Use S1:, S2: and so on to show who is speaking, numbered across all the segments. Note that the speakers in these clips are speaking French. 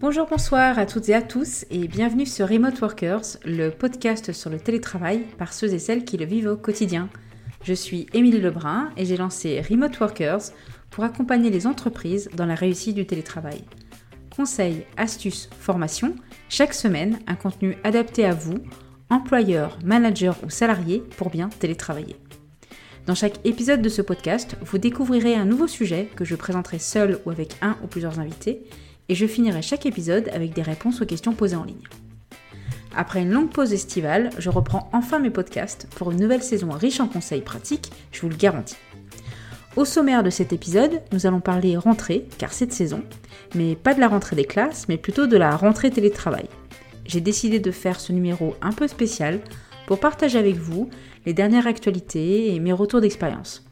S1: Bonjour, bonsoir à toutes et à tous et bienvenue sur Remote Workers, le podcast sur le télétravail par ceux et celles qui le vivent au quotidien. Je suis Émilie Lebrun et j'ai lancé Remote Workers pour accompagner les entreprises dans la réussite du télétravail. Conseils, astuces, formations, chaque semaine un contenu adapté à vous, employeurs, managers ou salariés pour bien télétravailler. Dans chaque épisode de ce podcast, vous découvrirez un nouveau sujet que je présenterai seul ou avec un ou plusieurs invités et je finirai chaque épisode avec des réponses aux questions posées en ligne. Après une longue pause estivale, je reprends enfin mes podcasts pour une nouvelle saison riche en conseils pratiques, je vous le garantis. Au sommaire de cet épisode, nous allons parler rentrée, car cette saison, mais pas de la rentrée des classes, mais plutôt de la rentrée télétravail. J'ai décidé de faire ce numéro un peu spécial pour partager avec vous les dernières actualités et mes retours d'expérience.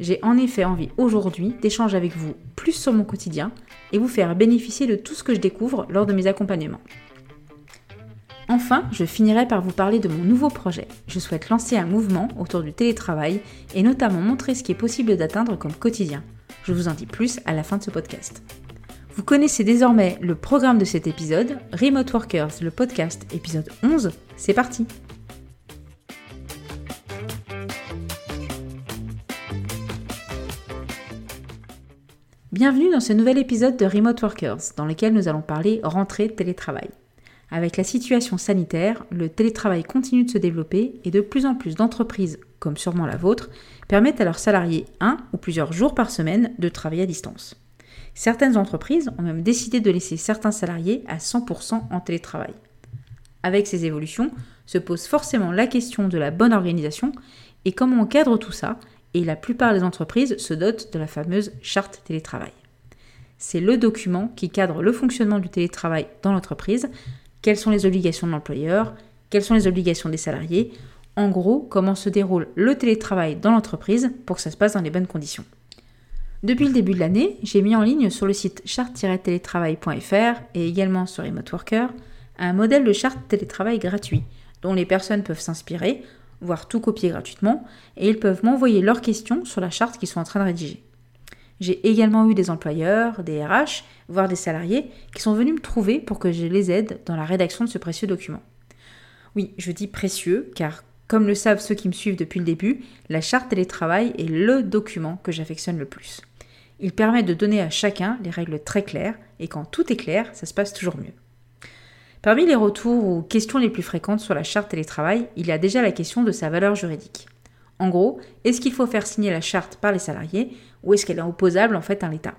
S1: J'ai en effet envie aujourd'hui d'échanger avec vous plus sur mon quotidien et vous faire bénéficier de tout ce que je découvre lors de mes accompagnements. Enfin, je finirai par vous parler de mon nouveau projet. Je souhaite lancer un mouvement autour du télétravail et notamment montrer ce qui est possible d'atteindre comme quotidien. Je vous en dis plus à la fin de ce podcast. Vous connaissez désormais le programme de cet épisode, Remote Workers, le podcast, épisode 11. C'est parti! Bienvenue dans ce nouvel épisode de Remote Workers, dans lequel nous allons parler rentrée télétravail. Avec la situation sanitaire, le télétravail continue de se développer et de plus en plus d'entreprises, comme sûrement la vôtre, permettent à leurs salariés un ou plusieurs jours par semaine de travailler à distance. Certaines entreprises ont même décidé de laisser certains salariés à 100% en télétravail. Avec ces évolutions, se pose forcément la question de la bonne organisation et comment on cadre tout ça et la plupart des entreprises se dotent de la fameuse charte télétravail. C'est le document qui cadre le fonctionnement du télétravail dans l'entreprise, quelles sont les obligations de l'employeur, quelles sont les obligations des salariés, en gros comment se déroule le télétravail dans l'entreprise pour que ça se passe dans les bonnes conditions. Depuis le début de l'année, j'ai mis en ligne sur le site charte-télétravail.fr et également sur Remote Worker un modèle de charte télétravail gratuit dont les personnes peuvent s'inspirer voire tout copier gratuitement, et ils peuvent m'envoyer leurs questions sur la charte qu'ils sont en train de rédiger. J'ai également eu des employeurs, des RH, voire des salariés qui sont venus me trouver pour que je les aide dans la rédaction de ce précieux document. Oui, je dis précieux car, comme le savent ceux qui me suivent depuis le début, la charte télétravail est le document que j'affectionne le plus. Il permet de donner à chacun les règles très claires et quand tout est clair, ça se passe toujours mieux. Parmi les retours ou questions les plus fréquentes sur la charte télétravail, il y a déjà la question de sa valeur juridique. En gros, est-ce qu'il faut faire signer la charte par les salariés ou est-ce qu'elle est opposable en fait à l'État?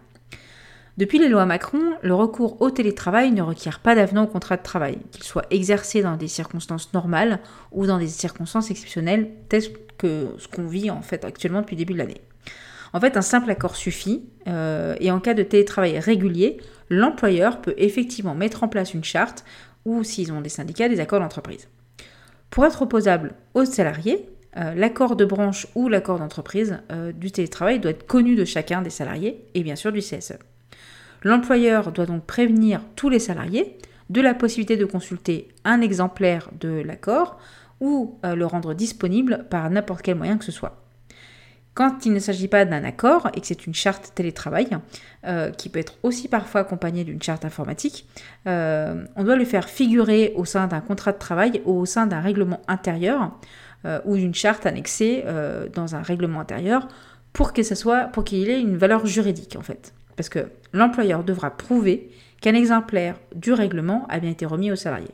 S1: Depuis les lois Macron, le recours au télétravail ne requiert pas d'avenant au contrat de travail, qu'il soit exercé dans des circonstances normales ou dans des circonstances exceptionnelles telles que ce qu'on vit en fait actuellement depuis le début de l'année. En fait, un simple accord suffit, euh, et en cas de télétravail régulier, l'employeur peut effectivement mettre en place une charte ou s'ils ont des syndicats, des accords d'entreprise. Pour être opposable aux salariés, euh, l'accord de branche ou l'accord d'entreprise euh, du télétravail doit être connu de chacun des salariés et bien sûr du CSE. L'employeur doit donc prévenir tous les salariés de la possibilité de consulter un exemplaire de l'accord ou euh, le rendre disponible par n'importe quel moyen que ce soit. Quand il ne s'agit pas d'un accord et que c'est une charte télétravail, euh, qui peut être aussi parfois accompagnée d'une charte informatique, euh, on doit le faire figurer au sein d'un contrat de travail ou au sein d'un règlement intérieur euh, ou d'une charte annexée dans un règlement intérieur pour que ça soit, pour qu'il ait une valeur juridique en fait. Parce que l'employeur devra prouver qu'un exemplaire du règlement a bien été remis au salarié.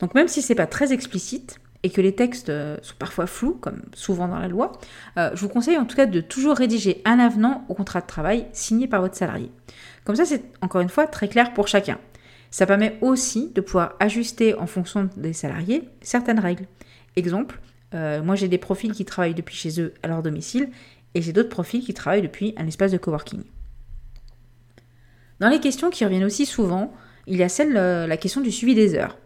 S1: Donc même si c'est pas très explicite, et que les textes euh, sont parfois flous, comme souvent dans la loi, euh, je vous conseille en tout cas de toujours rédiger un avenant au contrat de travail signé par votre salarié. Comme ça, c'est encore une fois très clair pour chacun. Ça permet aussi de pouvoir ajuster en fonction des salariés certaines règles. Exemple, euh, moi j'ai des profils qui travaillent depuis chez eux à leur domicile et j'ai d'autres profils qui travaillent depuis un espace de coworking. Dans les questions qui reviennent aussi souvent, il y a celle, la question du suivi des heures.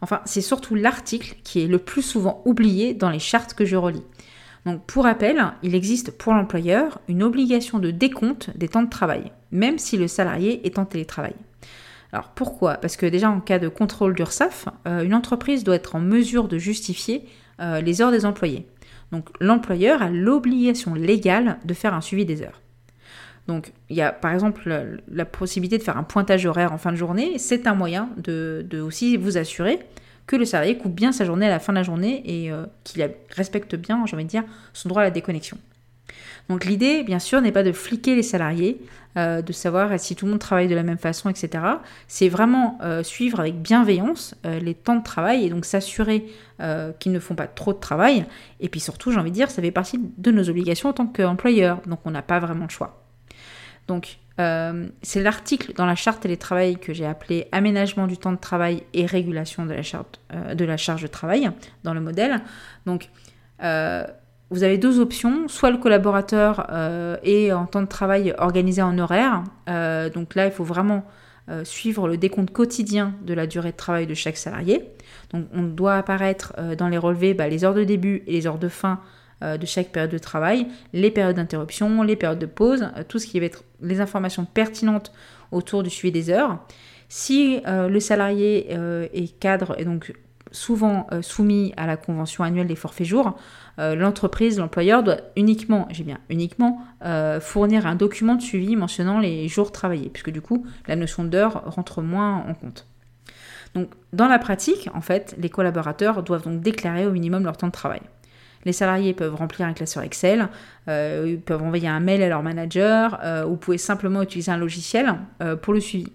S1: Enfin, c'est surtout l'article qui est le plus souvent oublié dans les chartes que je relis. Donc pour rappel, il existe pour l'employeur une obligation de décompte des temps de travail, même si le salarié est en télétravail. Alors pourquoi? Parce que déjà en cas de contrôle d'URSAF, euh, une entreprise doit être en mesure de justifier euh, les heures des employés. Donc l'employeur a l'obligation légale de faire un suivi des heures. Donc, il y a par exemple la, possibilité de faire un pointage horaire en fin de journée. C'est un moyen de, aussi vous assurer que le salarié coupe bien sa journée à la fin de la journée et euh, qu'il respecte bien, j'ai envie de dire, son droit à la déconnexion. Donc l'idée, bien sûr, n'est pas de fliquer les salariés, euh, de savoir si tout le monde travaille de la même façon, etc. C'est vraiment euh, suivre avec bienveillance les temps de travail et donc s'assurer qu'ils ne font pas trop de travail. Et puis surtout, j'ai envie de dire, ça fait partie de nos obligations en tant qu'employeur, donc on n'a pas vraiment le choix. Donc c'est l'article dans la charte télétravail que j'ai appelé aménagement du temps de travail et régulation de la, la charge de travail dans le modèle. Donc vous avez deux options, soit le collaborateur euh, est en temps de travail organisé en horaire, euh, donc là il faut vraiment euh, suivre le décompte quotidien de la durée de travail de chaque salarié. Donc on doit apparaître dans les relevés bah, les heures de début et les heures de fin de chaque période de travail, les périodes d'interruption, les périodes de pause, tout ce qui va être les informations pertinentes autour du suivi des heures. Si le salarié est cadre et donc souvent soumis à la convention annuelle des forfaits jours, euh, l'entreprise, l'employeur doit uniquement, j'ai bien uniquement, euh, fournir un document de suivi mentionnant les jours travaillés, puisque du coup, la notion d'heure rentre moins en compte. Donc, dans la pratique, en fait, les collaborateurs doivent donc déclarer au minimum leur temps de travail. Les salariés peuvent remplir un classeur Excel, euh, ils peuvent envoyer un mail à leur manager, ou vous pouvez simplement utiliser un logiciel pour le suivi.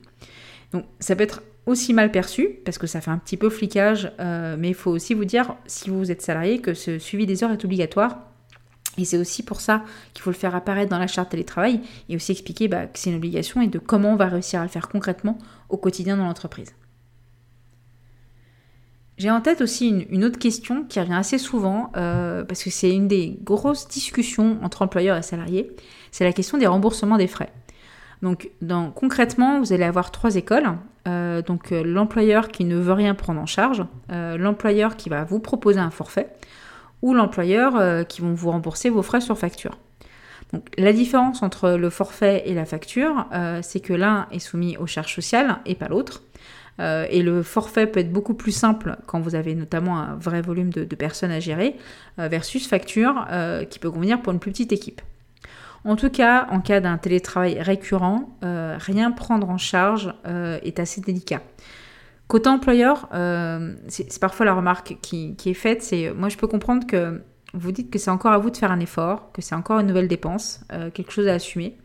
S1: Donc, ça peut être aussi mal perçu, parce que ça fait un petit peu flicage, euh, mais il faut aussi vous dire, si vous êtes salarié, que ce suivi des heures est obligatoire. Et c'est aussi pour ça qu'il faut le faire apparaître dans la charte télétravail et aussi expliquer bah, que c'est une obligation et de comment on va réussir à le faire concrètement au quotidien dans l'entreprise. J'ai en tête aussi une, autre question qui revient assez souvent, euh, parce que c'est une des grosses discussions entre employeurs et salariés, c'est la question des remboursements des frais. Donc concrètement, vous allez avoir trois écoles. Euh, donc euh, l'employeur qui ne veut rien prendre en charge, l'employeur qui va vous proposer un forfait, ou l'employeur qui vont vous rembourser vos frais sur facture. Donc, la différence entre le forfait et la facture, c'est que l'un est soumis aux charges sociales et pas l'autre. Et le forfait peut être beaucoup plus simple quand vous avez notamment un vrai volume de personnes à gérer, versus facture qui peut convenir pour une plus petite équipe. En tout cas, en cas d'un télétravail récurrent, euh, rien prendre en charge euh, est assez délicat. Côté employeur, euh, c'est parfois la remarque qui, est faite, c'est moi je peux comprendre que vous dites que c'est encore à vous de faire un effort, que c'est encore une nouvelle dépense, quelque chose à assumer.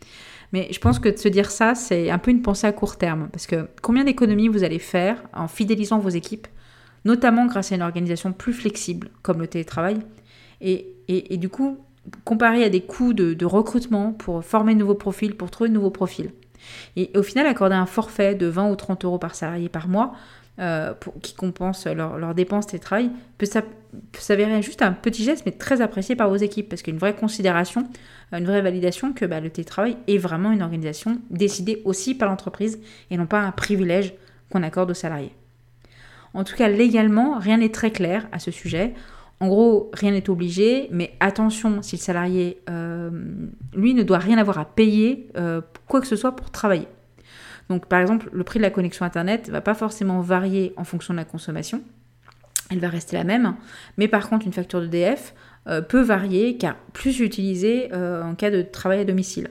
S1: Mais je pense que de se dire ça, c'est un peu une pensée à court terme, parce que combien d'économies vous allez faire en fidélisant vos équipes, notamment grâce à une organisation plus flexible comme le télétravail, et, du coup, comparé à des coûts de, recrutement pour former de nouveaux profils, pour trouver de nouveaux profils. Et, au final, accorder un forfait de 20 ou 30 euros par salarié par mois, euh, qui compense leurs dépenses de travail, peut s'avérer juste un petit geste, mais très apprécié par vos équipes, parce qu'il y a une vraie considération, une vraie validation que bah, le télétravail est vraiment une organisation décidée aussi par l'entreprise et non pas un privilège qu'on accorde aux salariés. En tout cas, légalement, rien n'est très clair à ce sujet. En gros, rien n'est obligé, mais attention si le salarié, euh, lui, ne doit rien avoir à payer, euh, quoi que ce soit pour travailler. Donc, par exemple, le prix de la connexion Internet ne va pas forcément varier en fonction de la consommation. Elle va rester la même. Mais par contre, une facture d'EDF euh, peut varier car plus utilisée en cas de travail à domicile.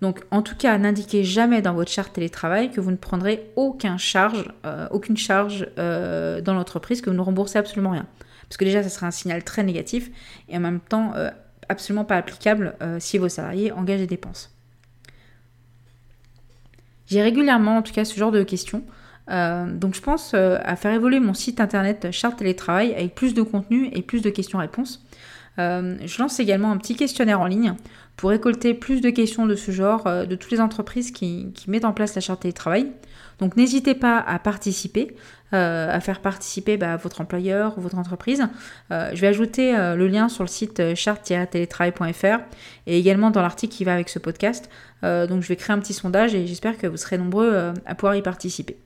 S1: Donc, en tout cas, n'indiquez jamais dans votre charte télétravail que vous ne prendrez charge, aucune charge dans l'entreprise, que vous ne remboursez absolument rien. Parce que déjà, ça sera un signal très négatif et en même temps euh, absolument pas applicable euh, si vos salariés engagent des dépenses. J'ai régulièrement, en tout cas, ce genre de questions. Euh, donc je pense à faire évoluer mon site internet Charte Télétravail avec plus de contenu et plus de questions-réponses. Je lance également un petit questionnaire en ligne pour récolter plus de questions de ce genre de toutes les entreprises qui, mettent en place la charte télétravail. Donc n'hésitez pas à participer. Euh, à faire participer bah, votre employeur ou votre entreprise. Euh, je vais ajouter euh, le lien sur le site chart-télétravail.fr et également dans l'article qui va avec ce podcast. donc je vais créer un petit sondage et j'espère que vous serez nombreux à pouvoir y participer.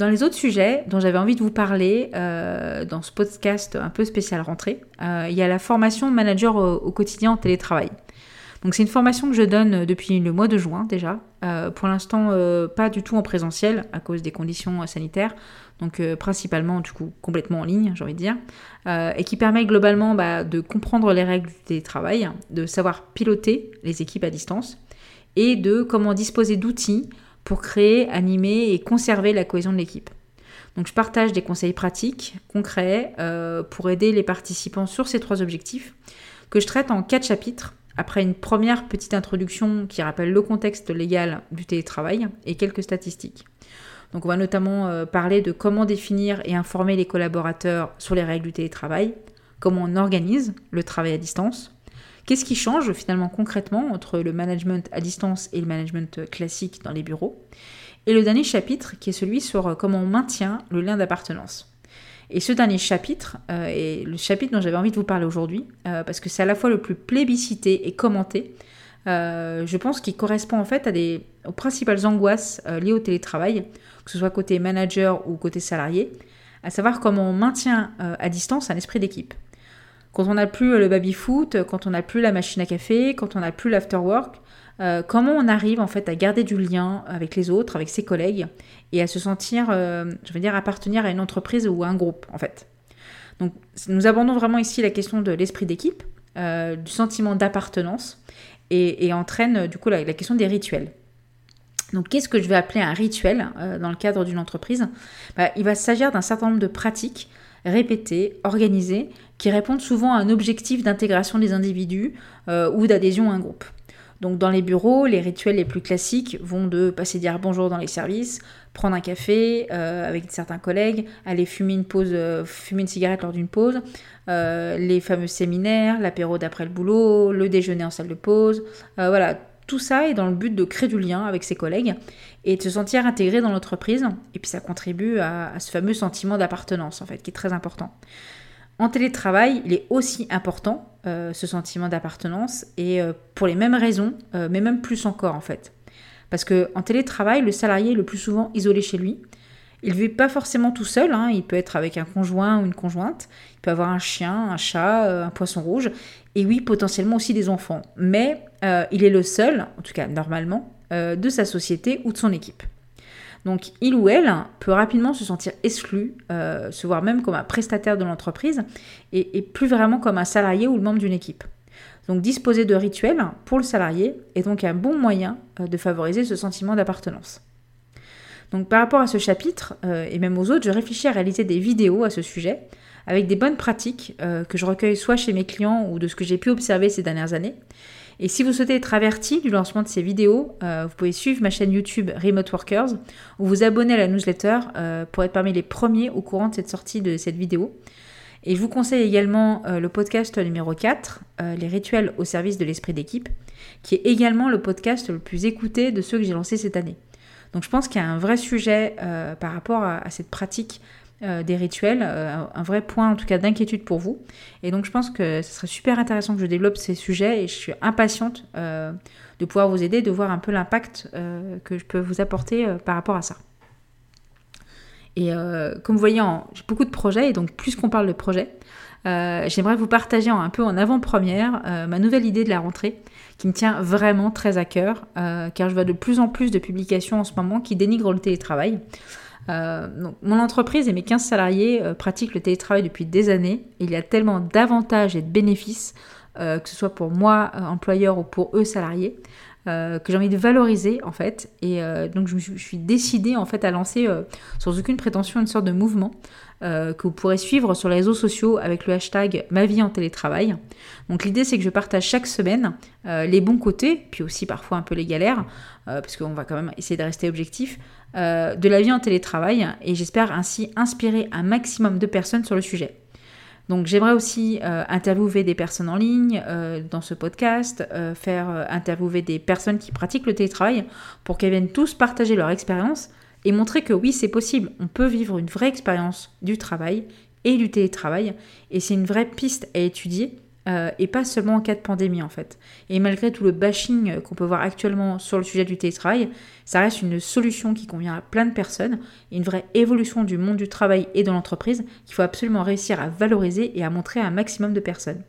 S1: Dans les autres sujets dont j'avais envie de vous parler dans ce podcast un peu spécial rentrée, il y a la formation manager au, quotidien en télétravail. Donc c'est une formation que je donne depuis le mois de juin déjà. Euh, pour l'instant, euh, pas du tout en présentiel à cause des conditions sanitaires. Donc principalement, du coup, complètement en ligne, j'ai envie de dire. et qui permet globalement bah, de comprendre les règles du télétravail, de savoir piloter les équipes à distance et de comment disposer d'outils pour créer, animer et conserver la cohésion de l'équipe. Donc je partage des conseils pratiques, concrets, pour aider les participants sur ces trois objectifs que je traite en quatre chapitres après une première petite introduction qui rappelle le contexte légal du télétravail et quelques statistiques. Donc on va notamment euh, parler de comment définir et informer les collaborateurs sur les règles du télétravail, comment on organise le travail à distance, qu'est-ce qui change finalement concrètement entre le management à distance et le management classique dans les bureaux, et le dernier chapitre qui est celui sur comment on maintient le lien d'appartenance? Et ce dernier chapitre euh, est le chapitre dont j'avais envie de vous parler aujourd'hui, euh, parce que c'est à la fois le plus plébiscité et commenté. Euh, je pense qu'il correspond en fait aux principales angoisses liées au télétravail, que ce soit côté manager ou côté salarié, à savoir comment on maintient à distance un esprit d'équipe. Quand on n'a plus le baby-foot, quand on n'a plus la machine à café, quand on n'a plus l'after-work, euh, comment on arrive en fait à garder du lien avec les autres, avec ses collègues, et à se sentir, euh, je veux dire, appartenir à une entreprise ou à un groupe en fait? Donc nous abordons vraiment ici la question de l'esprit d'équipe, euh, du sentiment d'appartenance, et, entraîne du coup la, question des rituels. Donc qu'est-ce que je vais appeler un rituel dans le cadre d'une entreprise? Bah, Il va s'agir d'un certain nombre de pratiques répétées, organisées, qui répondent souvent à un objectif d'intégration des individus ou d'adhésion à un groupe. Donc dans les bureaux, les rituels les plus classiques vont de passer dire bonjour dans les services, prendre un café euh, avec certains collègues, aller fumer une pause, euh, fumer une cigarette lors d'une pause, euh, les fameux séminaires, l'apéro d'après le boulot, le déjeuner en salle de pause, voilà. Tout ça est dans le but de créer du lien avec ses collègues et de se sentir intégré dans l'entreprise. Et puis ça contribue à, ce fameux sentiment d'appartenance, en fait, qui est très important. En télétravail, il est aussi important, euh, ce sentiment d'appartenance, et euh, pour les mêmes raisons, euh, mais même plus encore en fait. Parce qu'en télétravail, le salarié est le plus souvent isolé chez lui. Il ne vit pas forcément tout seul, hein. il peut être avec un conjoint ou une conjointe, il peut avoir un chien, un chat, un poisson rouge, et oui, potentiellement aussi des enfants. Mais il est le seul, en tout cas normalement, de sa société ou de son équipe. Donc il ou elle peut rapidement se sentir exclu, euh, se voir même comme un prestataire de l'entreprise et, plus vraiment comme un salarié ou le membre d'une équipe. Donc disposer de rituels pour le salarié est donc un bon moyen euh, de favoriser ce sentiment d'appartenance. Donc par rapport à ce chapitre euh, et même aux autres, je réfléchis à réaliser des vidéos à ce sujet avec des bonnes pratiques que je recueille soit chez mes clients ou de ce que j'ai pu observer ces dernières années et si vous souhaitez être averti du lancement de ces vidéos, euh, vous pouvez suivre ma chaîne YouTube Remote Workers ou vous abonner à la newsletter euh, pour être parmi les premiers au courant de cette sortie de cette vidéo. Et je vous conseille également euh, le podcast numéro 4, Les rituels au service de l'esprit d'équipe, qui est également le podcast le plus écouté de ceux que j'ai lancés cette année. Donc je pense qu'il y a un vrai sujet par rapport à cette pratique euh, des rituels, euh, un vrai point en tout cas d'inquiétude pour vous. Et donc je pense que ce serait super intéressant que je développe ces sujets et je suis impatiente euh, de pouvoir vous aider, de voir un peu l'impact que je peux vous apporter par rapport à ça. Et comme vous voyez, j'ai beaucoup de projets et donc plus qu'on parle de projets, j'aimerais vous partager un peu en avant-première ma nouvelle idée de la rentrée qui me tient vraiment très à cœur car je vois de plus en plus de publications en ce moment qui dénigrent le télétravail. Euh, mon entreprise et mes 15 salariés euh, pratiquent le télétravail depuis des années. Il y a tellement d'avantages et de bénéfices, euh, que ce soit pour moi, employeur, ou pour eux, salariés, que j'ai envie de valoriser en fait. Et donc je, suis décidée en fait à lancer sans aucune prétention une sorte de mouvement que vous pourrez suivre sur les réseaux sociaux avec le hashtag ma vie en télétravail. Donc l'idée c'est que je partage chaque semaine les bons côtés, puis aussi parfois un peu les galères, parce qu'on va quand même essayer de rester objectif, euh, de la vie en télétravail et j'espère ainsi inspirer un maximum de personnes sur le sujet. Donc j'aimerais aussi euh, interviewer des personnes en ligne euh, dans ce podcast, faire interviewer des personnes qui pratiquent le télétravail pour qu'elles viennent tous partager leur expérience et montrer que oui c'est possible, on peut vivre une vraie expérience du travail et du télétravail et c'est une vraie piste à étudier euh, et pas seulement en cas de pandémie en fait. Et malgré tout le bashing qu'on peut voir actuellement sur le sujet du télétravail, ça reste une solution qui convient à plein de personnes, une vraie évolution du monde du travail et de l'entreprise qu'il faut absolument réussir à valoriser et à montrer à un maximum de personnes.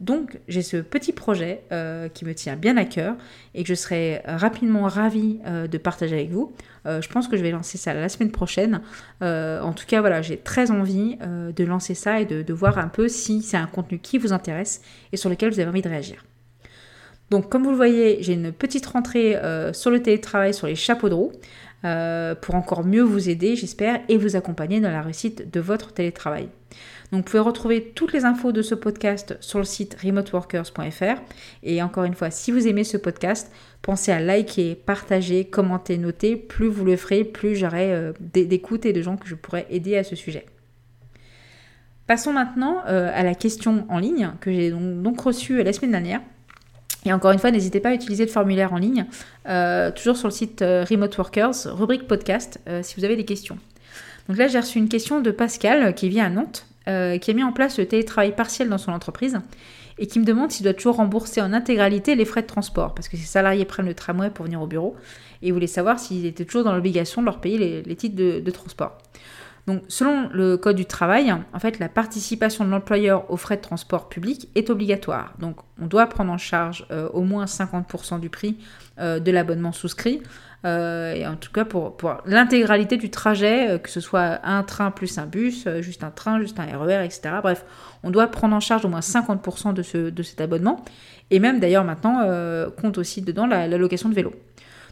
S1: Donc j'ai ce petit projet euh, qui me tient bien à cœur et que je serai rapidement ravie euh, de partager avec vous. Euh, je pense que je vais lancer ça la semaine prochaine. en tout cas, voilà, j'ai très envie de lancer ça et de, de voir un peu si c'est un contenu qui vous intéresse et sur lequel vous avez envie de réagir. Donc comme vous le voyez, j'ai une petite rentrée sur le télétravail, sur les chapeaux de roue. pour encore mieux vous aider, j'espère, et vous accompagner dans la réussite de votre télétravail. Donc vous pouvez retrouver toutes les infos de ce podcast sur le site remoteworkers.fr. Et encore une fois, si vous aimez ce podcast, pensez à liker, partager, commenter, noter. Plus vous le ferez, plus j'aurai euh, d'écoute et de gens que je pourrais aider à ce sujet. Passons maintenant euh, à la question en ligne que j'ai donc, reçue la semaine dernière. Et encore une fois, n'hésitez pas à utiliser le formulaire en ligne, euh, toujours sur le site Remote Workers, rubrique podcast, si vous avez des questions. Donc là, j'ai reçu une question de Pascal qui vit à Nantes euh, qui a mis en place le télétravail partiel dans son entreprise et qui me demande s'il doit toujours rembourser en intégralité les frais de transport parce que ses salariés prennent le tramway pour venir au bureau et voulait savoir s'il était toujours dans l'obligation de leur payer les, titres de, transport. Donc, selon le Code du travail, en fait, la participation de l'employeur aux frais de transport public est obligatoire. Donc, on doit prendre en charge euh, au moins 50% du prix euh, de l'abonnement souscrit euh, et en tout cas pour, l'intégralité du trajet, que ce soit un train plus un bus, juste un train, juste un RER, etc. Bref, on doit prendre en charge au moins 50% de, ce, de cet abonnement. Et même d'ailleurs maintenant, compte aussi dedans la, location de vélo.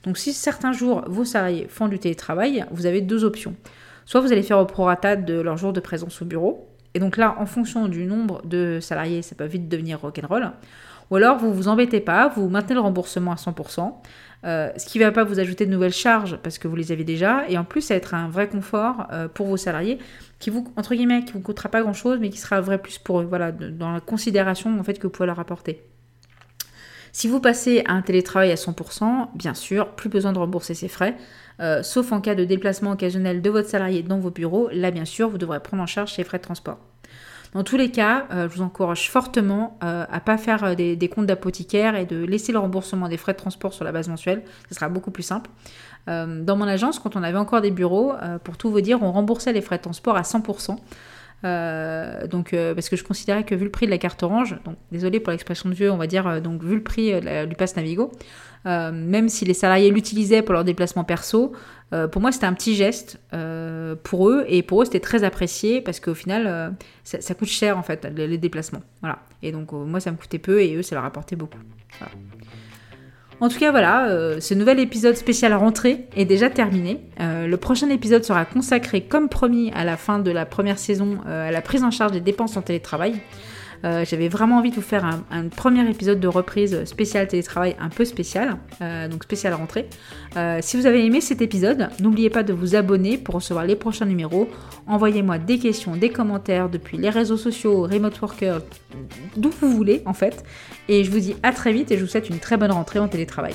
S1: Donc si certains jours vos salariés font du télétravail, vous avez deux options. Soit vous allez faire au prorata de leur jour de présence au bureau, et donc là, en fonction du nombre de salariés, ça peut vite devenir rock'n'roll. Ou alors, vous vous embêtez pas, vous maintenez le remboursement à 100%, euh, ce qui ne va pas vous ajouter de nouvelles charges parce que vous les avez déjà, et en plus, ça va être un vrai confort euh, pour vos salariés qui vous, entre guillemets, qui vous coûtera pas grand chose, mais qui sera vrai plus pour eux, voilà, dans la considération en fait que vous pouvez leur apporter. Si vous passez à un télétravail à 100%, bien sûr, plus besoin de rembourser ces frais, euh, sauf en cas de déplacement occasionnel de votre salarié dans vos bureaux, là bien sûr, vous devrez prendre en charge ces frais de transport. Dans tous les cas, euh, je vous encourage fortement euh, à pas faire euh, des, comptes d'apothicaire et de laisser le remboursement des frais de transport sur la base mensuelle. Ce sera beaucoup plus simple. dans mon agence, quand on avait encore des bureaux, pour tout vous dire, on remboursait les frais de transport à 100%. Donc, parce que je considérais que vu le prix de la carte orange, donc désolé pour l'expression de vieux, on va dire, donc vu le prix du pass Navigo, même si les salariés l'utilisaient pour leur déplacement perso, euh, pour moi, c'était un petit geste euh, pour eux et pour eux, c'était très apprécié parce qu'au final, euh, ça, coûte cher en fait, les, déplacements. Voilà. Et donc, moi, ça me coûtait peu et eux, ça leur apportait beaucoup. En tout cas, voilà, ce nouvel épisode spécial rentrée est déjà terminé. le prochain épisode sera consacré, comme promis, à la fin de la première saison, à la prise en charge des dépenses en télétravail. Euh, j'avais vraiment envie de vous faire un, premier épisode de reprise spécial télétravail un peu spécial, euh, donc spécial rentrée. Euh, si vous avez aimé cet épisode, n'oubliez pas de vous abonner pour recevoir les prochains numéros. Envoyez-moi des questions, des commentaires depuis les réseaux sociaux, Remote Worker, d'où vous voulez en fait. Et je vous dis à très vite et je vous souhaite une très bonne rentrée en télétravail.